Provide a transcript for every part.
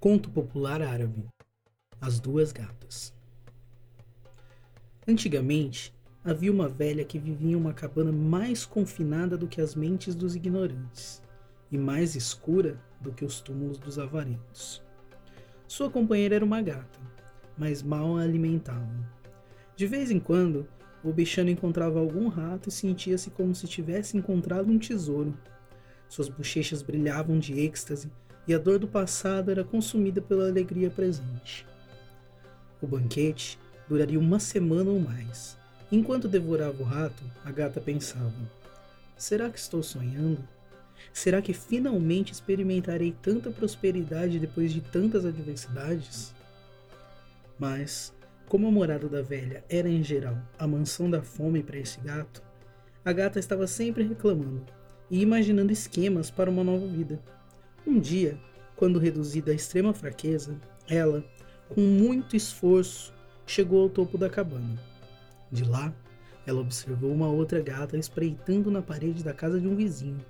Conto popular árabe: As duas gatas. Antigamente, havia uma velha que vivia em uma cabana mais confinada do que as mentes dos ignorantes e mais escura do que os túmulos dos avarentos. Sua companheira era uma gata, mas mal a alimentavam. De vez em quando, o bichano encontrava algum rato e sentia-se como se tivesse encontrado um tesouro. Suas bochechas brilhavam de êxtase e a dor do passado era consumida pela alegria presente. O banquete duraria uma semana ou mais. Enquanto devorava o rato, a gata pensava: será que estou sonhando? Será que finalmente experimentarei tanta prosperidade depois de tantas adversidades? Mas, como a morada da velha era em geral a mansão da fome para esse gato, a gata estava sempre reclamando e imaginando esquemas para uma nova vida. Um dia, quando reduzida à extrema fraqueza, ela, com muito esforço, chegou ao topo da cabana. De lá, ela observou uma outra gata espreitando na parede da casa de um vizinho,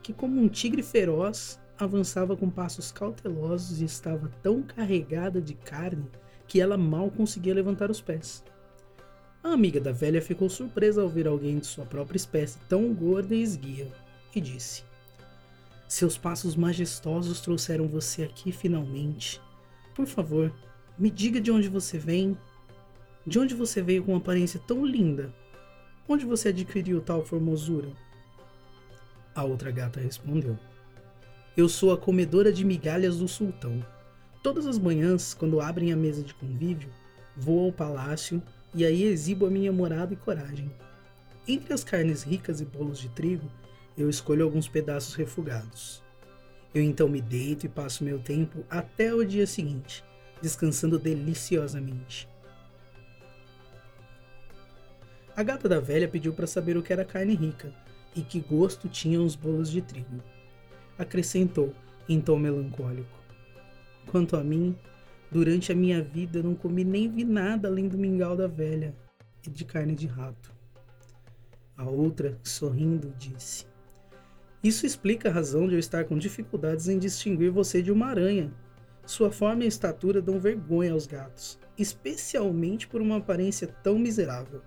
que, como um tigre feroz, avançava com passos cautelosos e estava tão carregada de carne que ela mal conseguia levantar os pés. A amiga da velha ficou surpresa ao ver alguém de sua própria espécie tão gorda e esguia e disse: seus passos majestosos trouxeram você aqui finalmente. Por favor, me diga de onde você vem. De onde você veio com uma aparência tão linda? Onde você adquiriu tal formosura? A outra gata respondeu: Eu sou a comedora de migalhas do sultão. Todas as manhãs, quando abrem a mesa de convívio, vou ao palácio e aí exibo a minha morada e coragem. Entre as carnes ricas e bolos de trigo, eu escolho alguns pedaços refugados. Eu então me deito e passo meu tempo até o dia seguinte, descansando deliciosamente. A gata da velha pediu para saber o que era carne rica e que gosto tinham os bolos de trigo. Acrescentou, em tom melancólico: Quanto a mim, durante a minha vida não comi nem vi nada além do mingau da velha e de carne de rato. A outra, sorrindo, disse: isso explica a razão de eu estar com dificuldades em distinguir você de uma aranha. Sua forma e estatura dão vergonha aos gatos, especialmente por uma aparência tão miserável.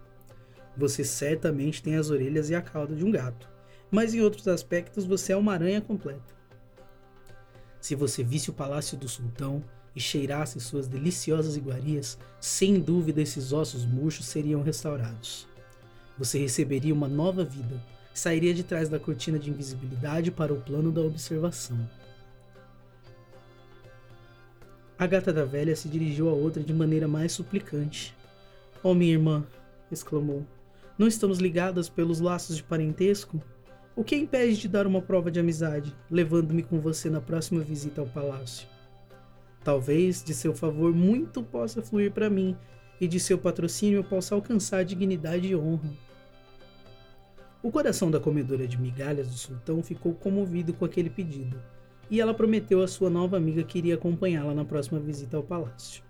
Você certamente tem as orelhas e a cauda de um gato, mas em outros aspectos você é uma aranha completa. Se você visse o palácio do sultão e cheirasse suas deliciosas iguarias, sem dúvida esses ossos murchos seriam restaurados. Você receberia uma nova vida sairia de trás da cortina de invisibilidade para o plano da observação. A gata da velha se dirigiu à outra de maneira mais suplicante. Oh, minha irmã, exclamou, não estamos ligadas pelos laços de parentesco? O que impede de dar uma prova de amizade, levando-me com você na próxima visita ao palácio? Talvez de seu favor muito possa fluir para mim, e de seu patrocínio eu possa alcançar dignidade e honra. O coração da comedora de migalhas do sultão ficou comovido com aquele pedido, e ela prometeu à sua nova amiga que iria acompanhá-la na próxima visita ao palácio.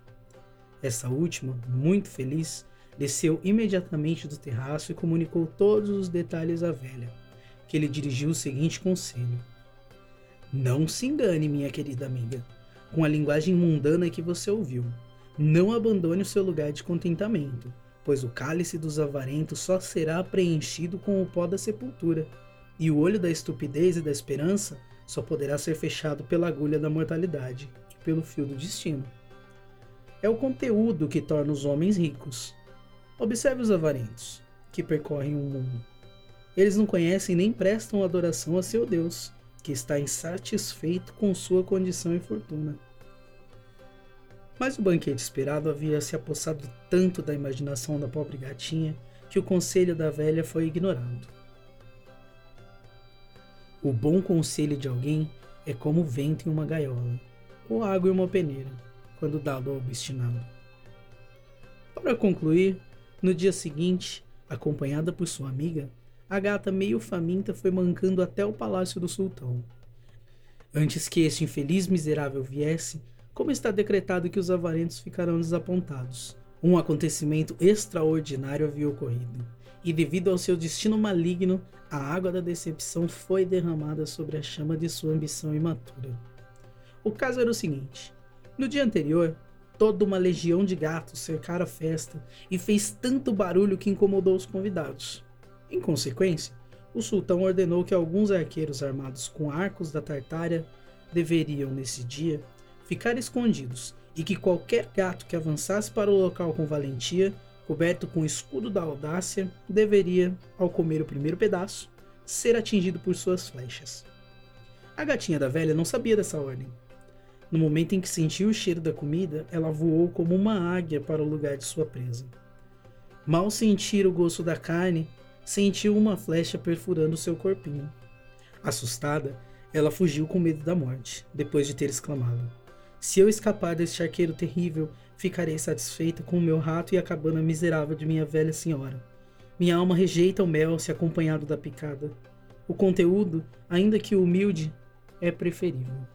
Essa última, muito feliz, desceu imediatamente do terraço e comunicou todos os detalhes à velha, que lhe dirigiu o seguinte conselho: Não se engane, minha querida amiga, com a linguagem mundana que você ouviu. Não abandone o seu lugar de contentamento pois o cálice dos avarentos só será preenchido com o pó da sepultura, e o olho da estupidez e da esperança só poderá ser fechado pela agulha da mortalidade e pelo fio do destino. É o conteúdo que torna os homens ricos. Observe os avarentos, que percorrem o mundo. Eles não conhecem nem prestam adoração a seu Deus, que está insatisfeito com sua condição e fortuna. Mas o banquete esperado havia se apossado tanto da imaginação da pobre gatinha que o conselho da velha foi ignorado. O bom conselho de alguém é como o vento em uma gaiola, ou água em uma peneira, quando dado ao obstinado. Para concluir, no dia seguinte, acompanhada por sua amiga, a gata meio faminta foi mancando até o palácio do sultão. Antes que este infeliz miserável viesse, como está decretado que os avarentos ficarão desapontados. Um acontecimento extraordinário havia ocorrido, e devido ao seu destino maligno, a água da decepção foi derramada sobre a chama de sua ambição imatura. O caso era o seguinte: no dia anterior, toda uma legião de gatos cercara a festa e fez tanto barulho que incomodou os convidados. Em consequência, o sultão ordenou que alguns arqueiros armados com arcos da Tartária deveriam, nesse dia, ficar escondidos e que qualquer gato que avançasse para o local com valentia, coberto com o escudo da audácia, deveria, ao comer o primeiro pedaço, ser atingido por suas flechas. A gatinha da velha não sabia dessa ordem. No momento em que sentiu o cheiro da comida, ela voou como uma águia para o lugar de sua presa. Mal sentir o gosto da carne, sentiu uma flecha perfurando seu corpinho. Assustada, ela fugiu com medo da morte, depois de ter exclamado: Se eu escapar deste arqueiro terrível, ficarei satisfeita com o meu rato e a cabana miserável de minha velha senhora. Minha alma rejeita o mel se acompanhado da picada. O conteúdo, ainda que humilde, é preferível.